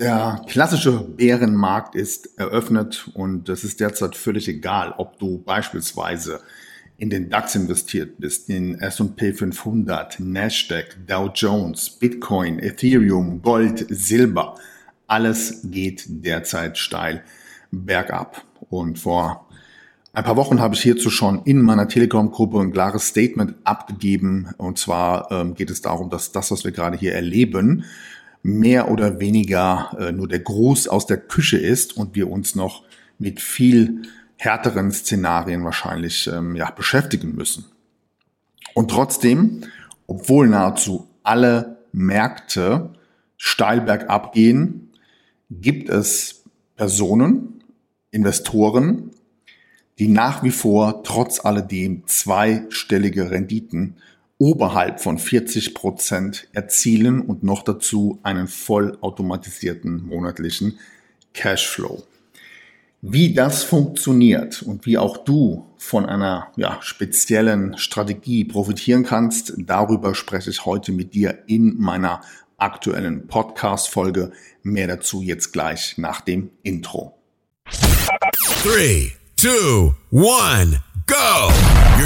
Der klassische Bärenmarkt ist eröffnet und es ist derzeit völlig egal, ob du beispielsweise in den DAX investiert bist, in S&P 500, Nasdaq, Dow Jones, Bitcoin, Ethereum, Gold, Silber. Alles geht derzeit steil bergab. Und vor ein paar Wochen habe ich hierzu schon in meiner Telegram-Gruppe ein klares Statement abgegeben. Und zwar ähm, geht es darum, dass das, was wir gerade hier erleben, mehr oder weniger äh, nur der Gruß aus der Küche ist und wir uns noch mit viel härteren Szenarien wahrscheinlich ähm, ja, beschäftigen müssen. Und trotzdem, obwohl nahezu alle Märkte steil bergab gehen, gibt es Personen, Investoren, die nach wie vor trotz alledem zweistellige Renditen oberhalb von 40 Prozent erzielen und noch dazu einen vollautomatisierten monatlichen Cashflow. Wie das funktioniert und wie auch du von einer ja, speziellen Strategie profitieren kannst, darüber spreche ich heute mit dir in meiner aktuellen Podcast-Folge. Mehr dazu jetzt gleich nach dem Intro. 3, 2, 1. go.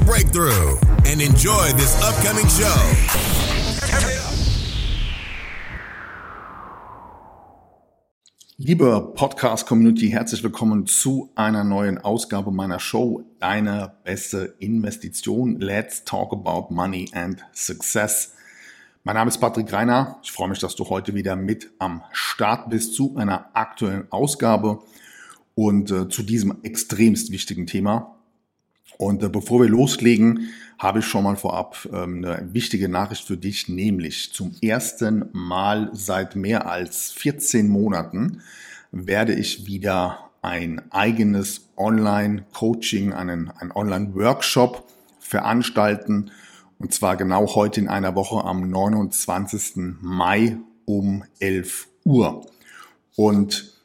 breakthrough and enjoy this upcoming show. Liebe Podcast-Community, herzlich willkommen zu einer neuen Ausgabe meiner Show Deine beste Investition. Let's talk about money and success. Mein Name ist Patrick Reiner. Ich freue mich, dass du heute wieder mit am Start bist zu einer aktuellen Ausgabe und äh, zu diesem extremst wichtigen Thema. Und äh, bevor wir loslegen, habe ich schon mal vorab ähm, eine wichtige Nachricht für dich, nämlich zum ersten Mal seit mehr als 14 Monaten werde ich wieder ein eigenes Online-Coaching, einen, einen Online-Workshop veranstalten. Und zwar genau heute in einer Woche am 29. Mai um 11 Uhr. Und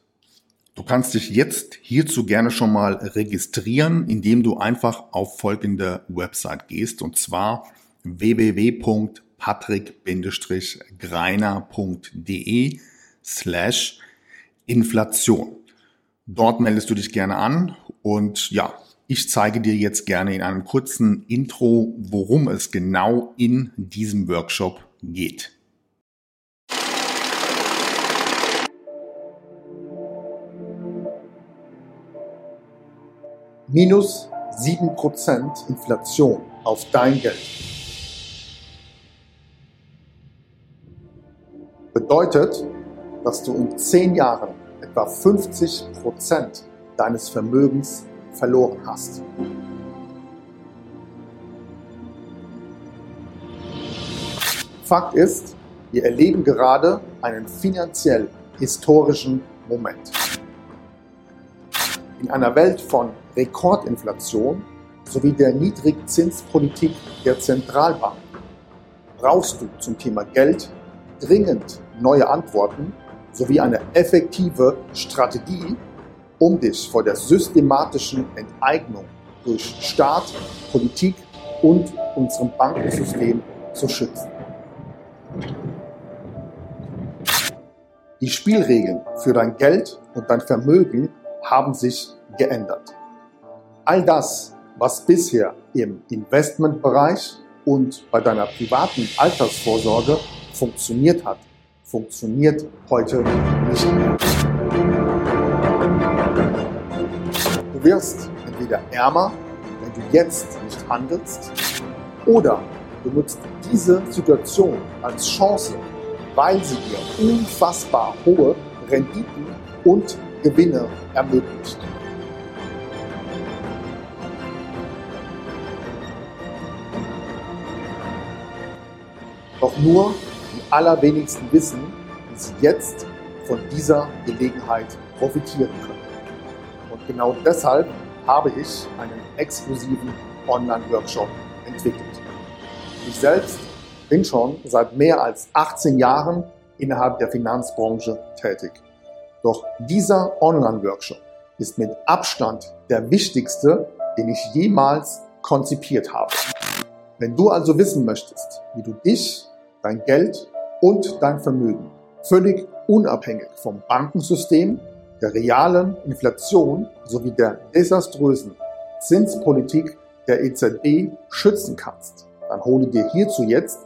Du kannst dich jetzt hierzu gerne schon mal registrieren, indem du einfach auf folgende Website gehst und zwar www.patrick-greiner.de slash Inflation. Dort meldest du dich gerne an und ja, ich zeige dir jetzt gerne in einem kurzen Intro, worum es genau in diesem Workshop geht. Minus 7% Inflation auf dein Geld. Bedeutet, dass du in 10 Jahren etwa 50% deines Vermögens verloren hast. Fakt ist, wir erleben gerade einen finanziell historischen Moment. In einer Welt von Rekordinflation sowie der Niedrigzinspolitik der Zentralbank brauchst du zum Thema Geld dringend neue Antworten sowie eine effektive Strategie, um dich vor der systematischen Enteignung durch Staat, Politik und unserem Bankensystem zu schützen. Die Spielregeln für dein Geld und dein Vermögen haben sich geändert. All das, was bisher im Investmentbereich und bei deiner privaten Altersvorsorge funktioniert hat, funktioniert heute nicht mehr. Du wirst entweder ärmer, wenn du jetzt nicht handelst, oder du nutzt diese Situation als Chance, weil sie dir unfassbar hohe Renditen und Gewinne ermöglicht. Doch nur die allerwenigsten wissen, wie sie jetzt von dieser Gelegenheit profitieren können. Und genau deshalb habe ich einen exklusiven Online-Workshop entwickelt. Ich selbst bin schon seit mehr als 18 Jahren innerhalb der Finanzbranche tätig. Doch dieser Online-Workshop ist mit Abstand der wichtigste, den ich jemals konzipiert habe. Wenn du also wissen möchtest, wie du dich, dein Geld und dein Vermögen völlig unabhängig vom Bankensystem, der realen Inflation sowie der desaströsen Zinspolitik der EZB schützen kannst, dann hole dir hierzu jetzt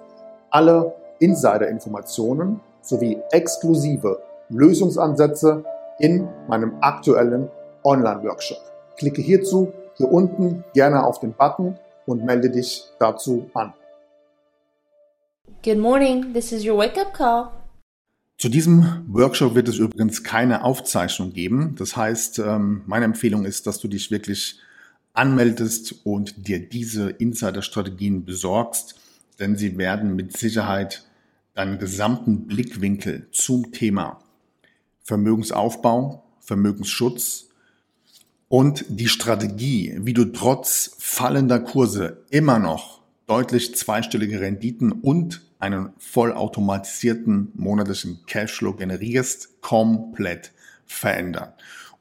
alle Insider-Informationen sowie exklusive Lösungsansätze in meinem aktuellen Online-Workshop. Klicke hierzu hier unten gerne auf den Button und melde dich dazu an. Good morning, this is your wake-up call. Zu diesem Workshop wird es übrigens keine Aufzeichnung geben. Das heißt, ähm, meine Empfehlung ist, dass du dich wirklich anmeldest und dir diese Insider-Strategien besorgst, denn sie werden mit Sicherheit deinen gesamten Blickwinkel zum Thema Vermögensaufbau, Vermögensschutz und die Strategie, wie du trotz fallender Kurse immer noch deutlich zweistellige Renditen und einen vollautomatisierten monatlichen Cashflow generierst, komplett verändern.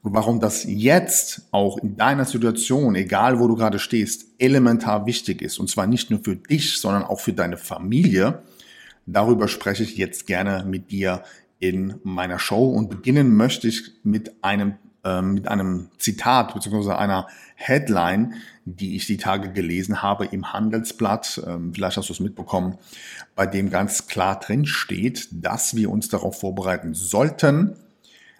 Und warum das jetzt auch in deiner Situation, egal wo du gerade stehst, elementar wichtig ist, und zwar nicht nur für dich, sondern auch für deine Familie, darüber spreche ich jetzt gerne mit dir in meiner Show und beginnen möchte ich mit einem mit einem Zitat bzw. einer Headline, die ich die Tage gelesen habe im Handelsblatt. Ähm, vielleicht hast du es mitbekommen, bei dem ganz klar drin steht, dass wir uns darauf vorbereiten sollten,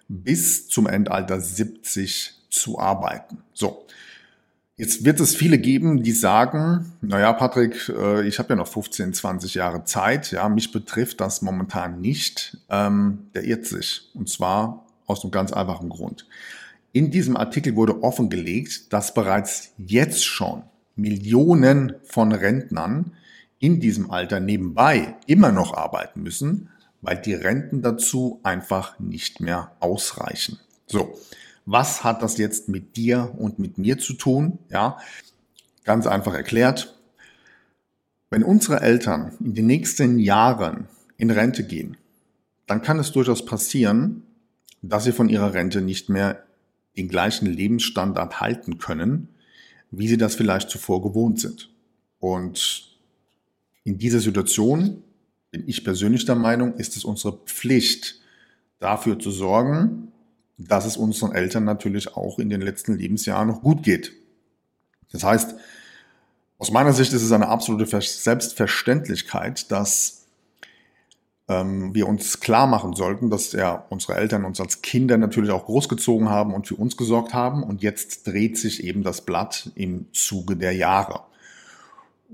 bis zum Endalter 70 zu arbeiten. So. Jetzt wird es viele geben, die sagen, naja, Patrick, äh, ich habe ja noch 15, 20 Jahre Zeit. Ja, mich betrifft das momentan nicht. Ähm, der irrt sich. Und zwar aus einem ganz einfachen Grund. In diesem Artikel wurde offengelegt, dass bereits jetzt schon Millionen von Rentnern in diesem Alter nebenbei immer noch arbeiten müssen, weil die Renten dazu einfach nicht mehr ausreichen. So, was hat das jetzt mit dir und mit mir zu tun? Ja, ganz einfach erklärt. Wenn unsere Eltern in den nächsten Jahren in Rente gehen, dann kann es durchaus passieren, dass sie von ihrer Rente nicht mehr den gleichen Lebensstandard halten können, wie sie das vielleicht zuvor gewohnt sind. Und in dieser Situation bin ich persönlich der Meinung, ist es unsere Pflicht, dafür zu sorgen, dass es unseren Eltern natürlich auch in den letzten Lebensjahren noch gut geht. Das heißt, aus meiner Sicht ist es eine absolute Selbstverständlichkeit, dass ähm, wir uns klar machen sollten, dass ja unsere Eltern uns als Kinder natürlich auch großgezogen haben und für uns gesorgt haben. Und jetzt dreht sich eben das Blatt im Zuge der Jahre.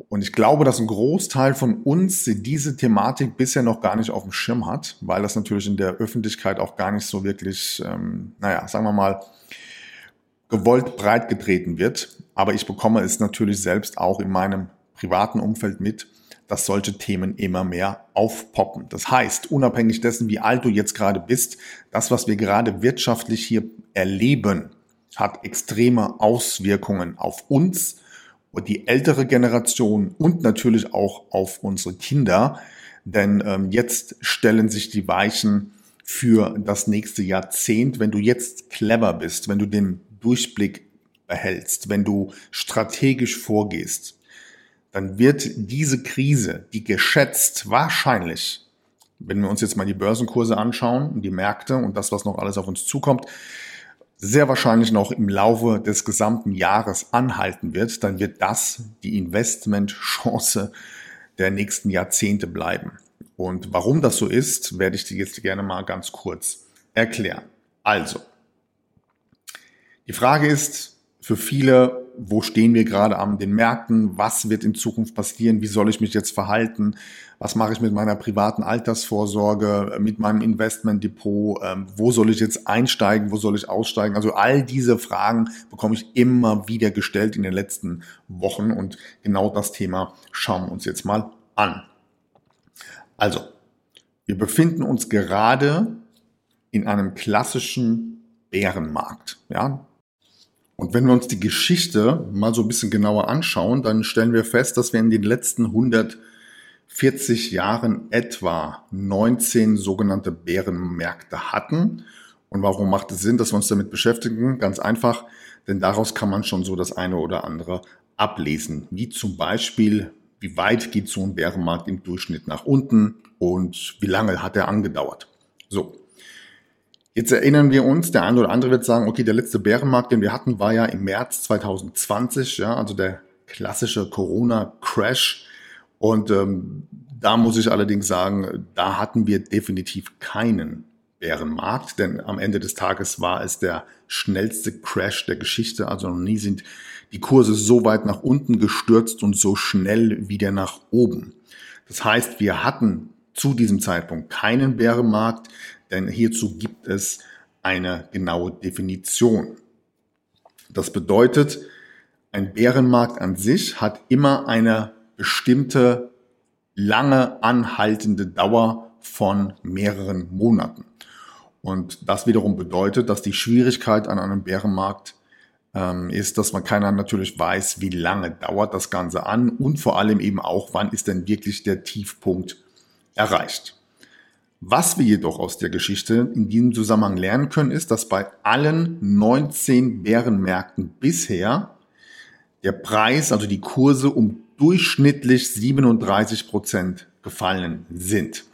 Und ich glaube, dass ein Großteil von uns diese Thematik bisher noch gar nicht auf dem Schirm hat, weil das natürlich in der Öffentlichkeit auch gar nicht so wirklich, ähm, naja, sagen wir mal, gewollt breit getreten wird. Aber ich bekomme es natürlich selbst auch in meinem privaten Umfeld mit, dass solche Themen immer mehr aufpoppen. Das heißt, unabhängig dessen, wie alt du jetzt gerade bist, das, was wir gerade wirtschaftlich hier erleben, hat extreme Auswirkungen auf uns und die ältere Generation und natürlich auch auf unsere Kinder. Denn ähm, jetzt stellen sich die Weichen für das nächste Jahrzehnt. Wenn du jetzt clever bist, wenn du den Durchblick behältst, wenn du strategisch vorgehst, dann wird diese Krise, die geschätzt wahrscheinlich, wenn wir uns jetzt mal die Börsenkurse anschauen und die Märkte und das, was noch alles auf uns zukommt, sehr wahrscheinlich noch im Laufe des gesamten Jahres anhalten wird, dann wird das die Investmentchance der nächsten Jahrzehnte bleiben. Und warum das so ist, werde ich dir jetzt gerne mal ganz kurz erklären. Also, die Frage ist für viele, wo stehen wir gerade an den Märkten, was wird in Zukunft passieren, wie soll ich mich jetzt verhalten, was mache ich mit meiner privaten Altersvorsorge, mit meinem Investmentdepot, ähm, wo soll ich jetzt einsteigen, wo soll ich aussteigen. Also all diese Fragen bekomme ich immer wieder gestellt in den letzten Wochen und genau das Thema schauen wir uns jetzt mal an. Also, wir befinden uns gerade in einem klassischen Bärenmarkt. Ja? Und wenn wir uns die Geschichte mal so ein bisschen genauer anschauen, dann stellen wir fest, dass wir in den letzten 140 Jahren etwa 19 sogenannte Bärenmärkte hatten. Und warum macht es Sinn, dass wir uns damit beschäftigen? Ganz einfach, denn daraus kann man schon so das eine oder andere ablesen. Wie zum Beispiel, wie weit geht so ein Bärenmarkt im Durchschnitt nach unten und wie lange hat er angedauert. So, Jetzt erinnern wir uns, der eine oder andere wird sagen, okay, der letzte Bärenmarkt, den wir hatten, war ja im März 2020, ja, also der klassische Corona-Crash. Und ähm, da muss ich allerdings sagen, da hatten wir definitiv keinen Bärenmarkt, denn am Ende des Tages war es der schnellste Crash der Geschichte. Also noch nie sind die Kurse so weit nach unten gestürzt und so schnell wieder nach oben. Das heißt, wir hatten zu diesem Zeitpunkt keinen Bärenmarkt denn hierzu gibt es eine genaue Definition. Das bedeutet, ein Bärenmarkt an sich hat immer eine bestimmte lange anhaltende Dauer von mehreren Monaten. Und das wiederum bedeutet, dass die Schwierigkeit an einem Bärenmarkt ähm, ist, dass man keiner natürlich weiß, wie lange dauert das Ganze an und vor allem eben auch, wann ist denn wirklich der Tiefpunkt erreicht. Was wir jedoch aus der Geschichte in diesem Zusammenhang lernen können, ist, dass bei allen 19 Bärenmärkten bisher der Preis, also die Kurse um durchschnittlich 37 Prozent gefallen sind.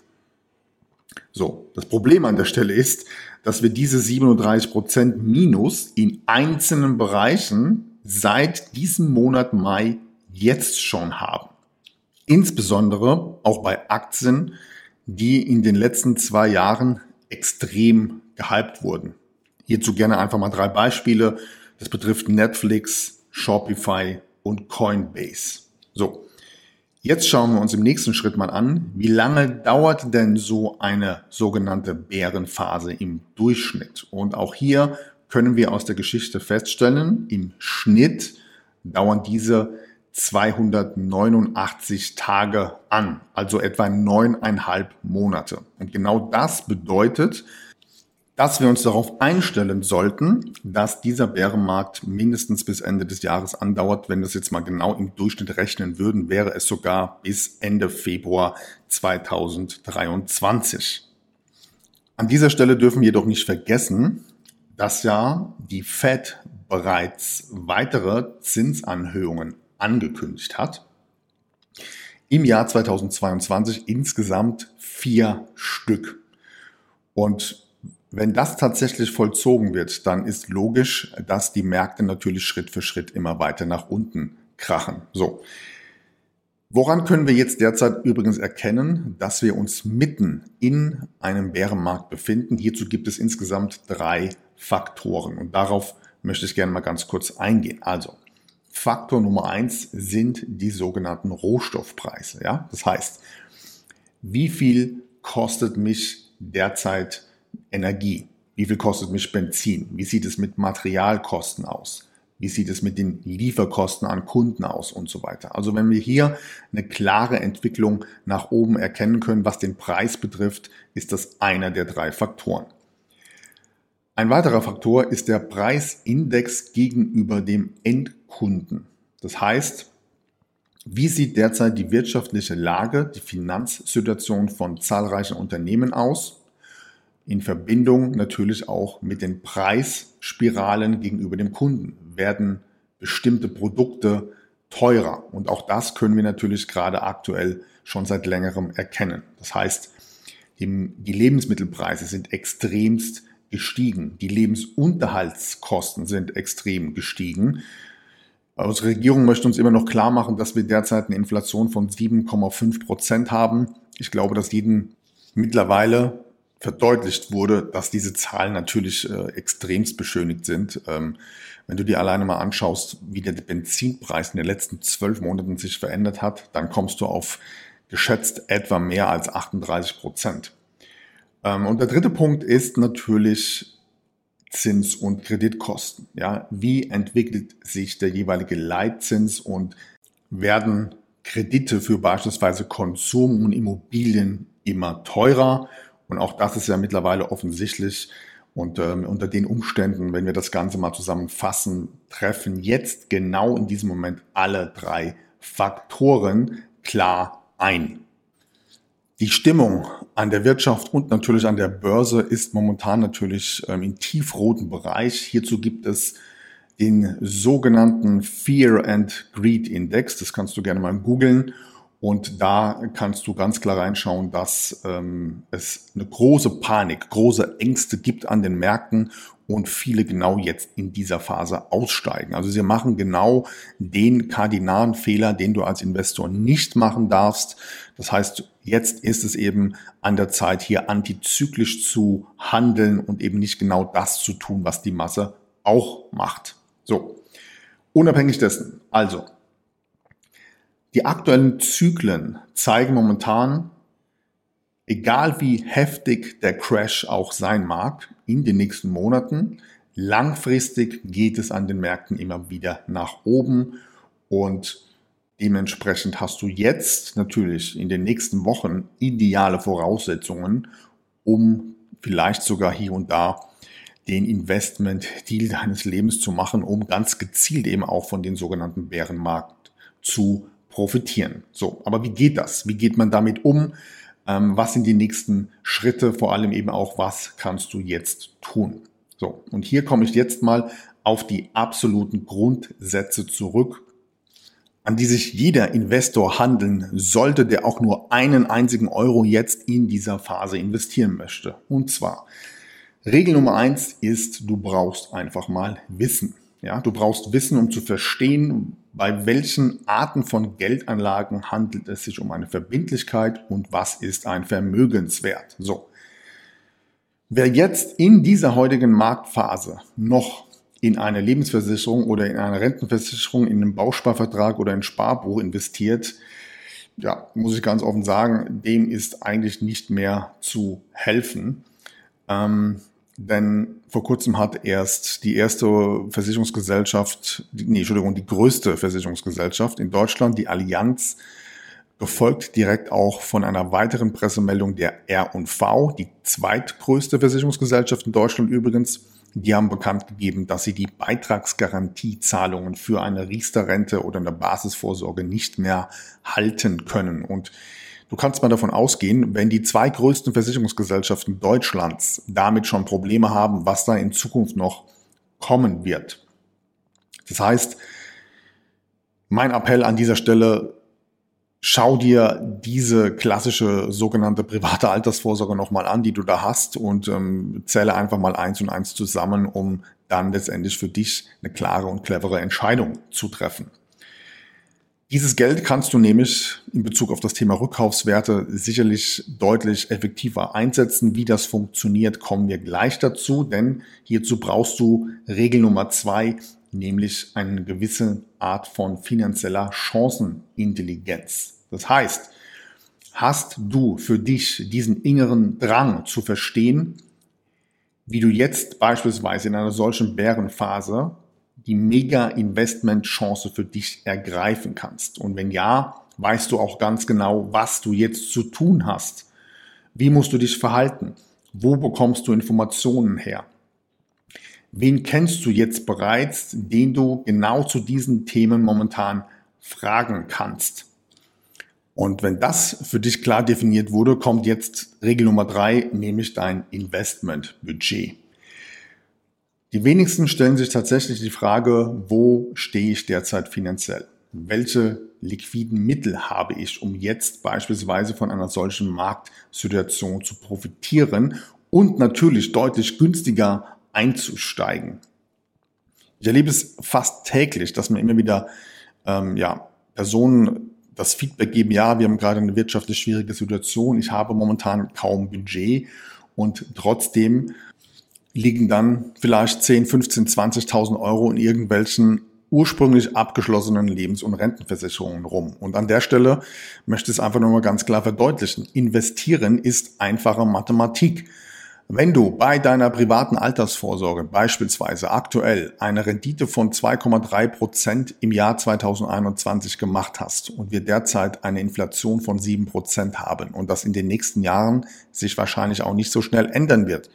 So, das Problem an der Stelle ist, dass wir diese 37 Prozent Minus in einzelnen Bereichen seit diesem Monat Mai jetzt schon haben. Insbesondere auch bei Aktien, die in den letzten zwei Jahren extrem gehypt wurden. Hierzu gerne einfach mal drei Beispiele. Das betrifft Netflix, Shopify und Coinbase. So. Jetzt schauen wir uns im nächsten Schritt mal an, wie lange dauert denn so eine sogenannte Bärenphase im Durchschnitt? Und auch hier können wir aus der Geschichte feststellen, im Schnitt dauern diese 289 Tage an, also etwa neuneinhalb Monate. Und genau das bedeutet, dass wir uns darauf einstellen sollten, dass dieser Bärenmarkt mindestens bis Ende des Jahres andauert. Wenn wir es jetzt mal genau im Durchschnitt rechnen würden, wäre es sogar bis Ende Februar 2023. An dieser Stelle dürfen wir jedoch nicht vergessen, dass ja die Fed bereits weitere Zinsanhöhungen angekündigt hat. Im Jahr 2022 insgesamt vier Stück. Und wenn das tatsächlich vollzogen wird, dann ist logisch, dass die Märkte natürlich Schritt für Schritt immer weiter nach unten krachen. So. Woran können wir jetzt derzeit übrigens erkennen, dass wir uns mitten in einem Bärenmarkt befinden? Hierzu gibt es insgesamt drei Faktoren und darauf möchte ich gerne mal ganz kurz eingehen. Also, Faktor Nummer eins sind die sogenannten Rohstoffpreise. Ja? Das heißt, wie viel kostet mich derzeit Energie? Wie viel kostet mich Benzin? Wie sieht es mit Materialkosten aus? Wie sieht es mit den Lieferkosten an Kunden aus und so weiter? Also wenn wir hier eine klare Entwicklung nach oben erkennen können, was den Preis betrifft, ist das einer der drei Faktoren. Ein weiterer Faktor ist der Preisindex gegenüber dem Endkunden. Das heißt, wie sieht derzeit die wirtschaftliche Lage, die Finanzsituation von zahlreichen Unternehmen aus? In Verbindung natürlich auch mit den Preisspiralen gegenüber dem Kunden. Werden bestimmte Produkte teurer? Und auch das können wir natürlich gerade aktuell schon seit längerem erkennen. Das heißt, die, Lebensmittelpreise sind extremst gestiegen. Die Lebensunterhaltskosten sind extrem gestiegen. Unsere Regierung möchte uns immer noch klar machen, dass wir derzeit eine Inflation von 7,5 Prozent haben. Ich glaube, dass jedem mittlerweile verdeutlicht wurde, dass diese Zahlen natürlich äh, extremst beschönigt sind. Ähm, wenn du dir alleine mal anschaust, wie der Benzinpreis in den letzten zwölf Monaten sich verändert hat, dann kommst du auf geschätzt etwa mehr als 38 Prozent. Ähm, und der dritte Punkt ist natürlich Zins- und Kreditkosten. Ja, wie entwickelt sich der jeweilige Leitzins und werden Kredite für beispielsweise Konsum und Immobilien immer teurer Und auch das ist ja mittlerweile offensichtlich. Und ähm, unter den Umständen, wenn wir das Ganze mal zusammenfassen, treffen jetzt genau in diesem Moment alle drei Faktoren klar ein. Die Stimmung an der Wirtschaft und natürlich an der Börse ist momentan natürlich ähm, im tiefroten Bereich. Hierzu gibt es den sogenannten Fear and Greed Index. Das kannst du gerne mal googeln. Und da kannst du ganz klar reinschauen, dass ähm, es eine große Panik, große Ängste gibt an den Märkten und viele genau jetzt in dieser Phase aussteigen. Also sie machen genau den kardinalen Fehler, den du als Investor nicht machen darfst. Das heißt, jetzt ist es eben an der Zeit, hier antizyklisch zu handeln und eben nicht genau das zu tun, was die Masse auch macht. So, unabhängig dessen, also die aktuellen Zyklen zeigen momentan, egal wie heftig der Crash auch sein mag in den nächsten Monaten, langfristig geht es an den Märkten immer wieder nach oben und dementsprechend hast du jetzt natürlich in den nächsten Wochen ideale Voraussetzungen, um vielleicht sogar hier und da den Investment-Deal deines Lebens zu machen, um ganz gezielt eben auch von den sogenannten Bärenmarkt zu profitieren. So, aber wie geht das? Wie geht man damit um? Ähm, was sind die nächsten Schritte? Vor allem eben auch, was kannst du jetzt tun? So, und hier komme ich jetzt mal auf die absoluten Grundsätze zurück, an die sich jeder Investor handeln sollte, der auch nur einen einzigen Euro jetzt in dieser Phase investieren möchte. Und zwar, Regel Nummer eins ist, du brauchst einfach mal Wissen. Ja, du brauchst Wissen, um zu verstehen, bei welchen Arten von Geldanlagen handelt es sich um eine Verbindlichkeit und was ist ein Vermögenswert. So. Wer jetzt in dieser heutigen Marktphase noch in eine Lebensversicherung oder in eine Rentenversicherung, in einen Bausparvertrag oder ein Sparbuch investiert, ja, muss ich ganz offen sagen, dem ist eigentlich nicht mehr zu helfen. Ähm, denn vor kurzem hat erst die erste Versicherungsgesellschaft, nee, Entschuldigung, die größte Versicherungsgesellschaft in Deutschland, die Allianz, gefolgt direkt auch von einer weiteren Pressemeldung der R&V, die zweitgrößte Versicherungsgesellschaft in Deutschland übrigens. Die haben bekannt gegeben, dass sie die Beitragsgarantiezahlungen für eine Riester-Rente oder eine Basisvorsorge nicht mehr halten können. Und Du kannst mal davon ausgehen, wenn die zwei größten Versicherungsgesellschaften Deutschlands damit schon Probleme haben, was da in Zukunft noch kommen wird. Das heißt, mein Appell an dieser Stelle, schau dir diese klassische sogenannte private Altersvorsorge nochmal an, die du da hast und ähm, zähle einfach mal eins und eins zusammen, um dann letztendlich für dich eine klare und clevere Entscheidung zu treffen. Dieses Geld kannst du nämlich in Bezug auf das Thema Rückkaufswerte sicherlich deutlich effektiver einsetzen. Wie das funktioniert, kommen wir gleich dazu, denn hierzu brauchst du Regel Nummer zwei, nämlich eine gewisse Art von finanzieller Chancenintelligenz. Das heißt, hast du für dich diesen inneren Drang zu verstehen, wie du jetzt beispielsweise in einer solchen Bärenphase die Mega-Investment-Chance für dich ergreifen kannst? Und wenn ja, weißt du auch ganz genau, was du jetzt zu tun hast. Wie musst du dich verhalten? Wo bekommst du Informationen her? Wen kennst du jetzt bereits, den du genau zu diesen Themen momentan fragen kannst? Und wenn das für dich klar definiert wurde, kommt jetzt Regel Nummer drei, nämlich dein Investmentbudget. Die wenigsten stellen sich tatsächlich die Frage, wo stehe ich derzeit finanziell? Welche liquiden Mittel habe ich, um jetzt beispielsweise von einer solchen Marktsituation zu profitieren und natürlich deutlich günstiger einzusteigen? Ich erlebe es fast täglich, dass mir immer wieder ähm, ja, Personen das Feedback geben, ja, wir haben gerade eine wirtschaftlich schwierige Situation, ich habe momentan kaum Budget und trotzdem liegen dann vielleicht 10, 15, 20.000 Euro in irgendwelchen ursprünglich abgeschlossenen Lebens- und Rentenversicherungen rum. Und an der Stelle möchte ich es einfach nochmal ganz klar verdeutlichen. Investieren ist einfache Mathematik. Wenn du bei deiner privaten Altersvorsorge beispielsweise aktuell eine Rendite von 2,3 Prozent im Jahr 2021 gemacht hast und wir derzeit eine Inflation von 7 Prozent haben und das in den nächsten Jahren sich wahrscheinlich auch nicht so schnell ändern wird,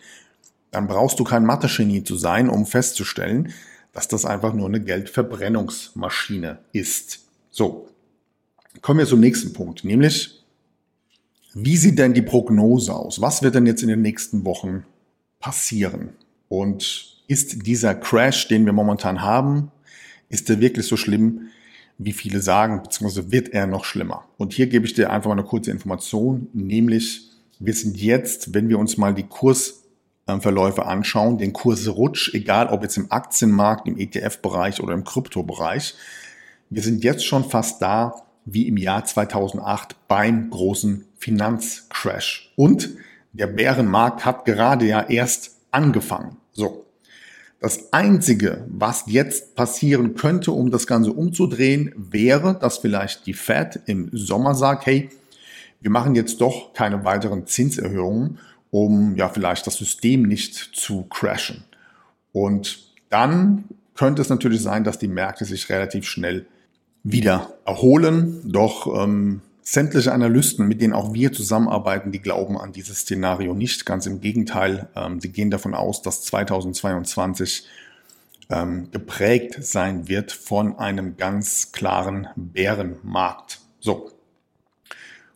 dann brauchst du kein Mathe-Genie zu sein, um festzustellen, dass das einfach nur eine Geldverbrennungsmaschine ist. So, kommen wir zum nächsten Punkt, nämlich wie sieht denn die Prognose aus? Was wird denn jetzt in den nächsten Wochen passieren? Und ist dieser Crash, den wir momentan haben, ist der wirklich so schlimm, wie viele sagen, beziehungsweise wird er noch schlimmer? Und hier gebe ich dir einfach mal eine kurze Information, nämlich wir sind jetzt, wenn wir uns mal die Kursverläufe anschauen, den Kursrutsch, egal ob jetzt im Aktienmarkt, im ETF-Bereich oder im Kryptobereich, wir sind jetzt schon fast da, wie im Jahr 2008 beim großen Finanzcrash. Und der Bärenmarkt hat gerade ja erst angefangen. So. Das einzige, was jetzt passieren könnte, um das Ganze umzudrehen, wäre, dass vielleicht die Fed im Sommer sagt, hey, wir machen jetzt doch keine weiteren Zinserhöhungen, um ja vielleicht das System nicht zu crashen. Und dann könnte es natürlich sein, dass die Märkte sich relativ schnell wieder erholen. Doch ähm, sämtliche Analysten, mit denen auch wir zusammenarbeiten, die glauben an dieses Szenario nicht. Ganz im Gegenteil, ähm, sie gehen davon aus, dass 2022 ähm, geprägt sein wird von einem ganz klaren Bärenmarkt. So.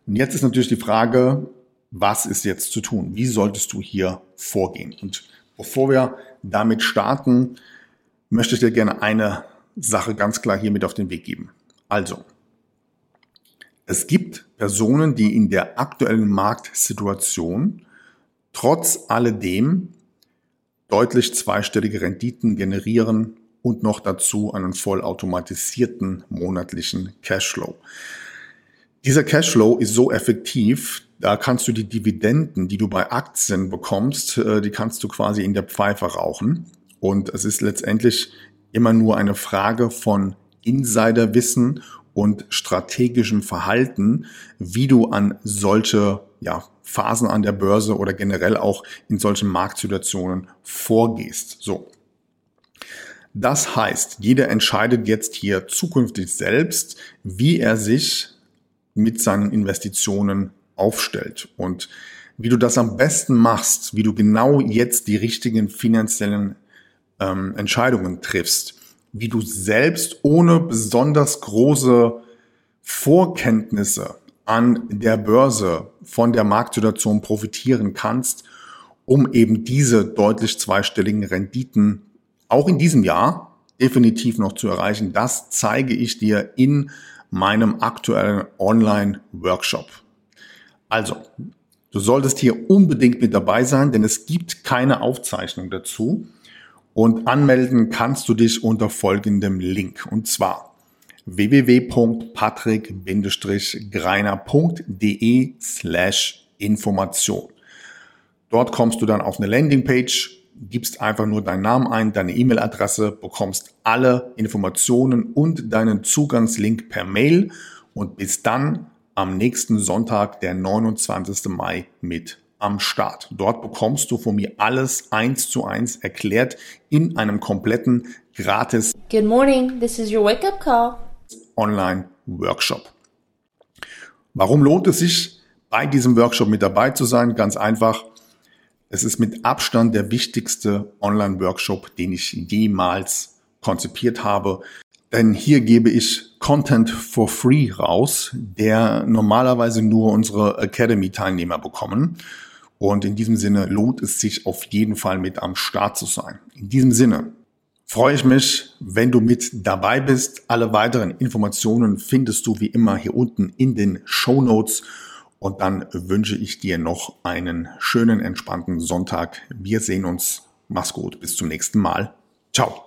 Und jetzt ist natürlich die Frage, was ist jetzt zu tun? Wie solltest du hier vorgehen? Und bevor wir damit starten, möchte ich dir gerne eine Sache ganz klar hier mit auf den Weg geben. Also, es gibt Personen, die in der aktuellen Marktsituation trotz alledem deutlich zweistellige Renditen generieren und noch dazu einen vollautomatisierten monatlichen Cashflow. Dieser Cashflow ist so effektiv, da kannst du die Dividenden, die du bei Aktien bekommst, äh, die kannst du quasi in der Pfeife rauchen. Und es ist letztendlich immer nur eine Frage von Insiderwissen und strategischem Verhalten, wie du an solche ja, Phasen an der Börse oder generell auch in solchen Marktsituationen vorgehst. So. Das heißt, jeder entscheidet jetzt hier zukünftig selbst, wie er sich mit seinen Investitionen aufstellt und wie du das am besten machst, wie du genau jetzt die richtigen finanziellen ähm, Entscheidungen triffst, wie du selbst ohne besonders große Vorkenntnisse an der Börse von der Marktsituation profitieren kannst, um eben diese deutlich zweistelligen Renditen auch in diesem Jahr definitiv noch zu erreichen. Das zeige ich dir in meinem aktuellen Online-Workshop. Also, du solltest hier unbedingt mit dabei sein, denn es gibt keine Aufzeichnung dazu. Und anmelden kannst du dich unter folgendem Link. Und zwar www.patrick-greiner.de slash Information. Dort kommst du dann auf eine Landingpage, gibst einfach nur deinen Namen ein, deine E-Mail-Adresse, bekommst alle Informationen und deinen Zugangslink per Mail und bist dann am nächsten Sonntag, der 29. Mai, mit am Start. Dort bekommst du von mir alles eins zu eins erklärt in einem kompletten gratis Good morning, this is your wake up call. Online Workshop. Warum lohnt es sich, bei diesem Workshop mit dabei zu sein? Ganz einfach. Es ist mit Abstand der wichtigste Online-Workshop, den ich jemals konzipiert habe. Denn hier gebe ich Content for free raus, der normalerweise nur unsere Academy-Teilnehmer bekommen. Und in diesem Sinne lohnt es sich auf jeden Fall mit am Start zu sein. In diesem Sinne freue ich mich, wenn du mit dabei bist. Alle weiteren Informationen findest du wie immer hier unten in den Show Notes. Und dann wünsche ich dir noch einen schönen, entspannten Sonntag. Wir sehen uns. Mach's gut. Bis zum nächsten Mal. Ciao.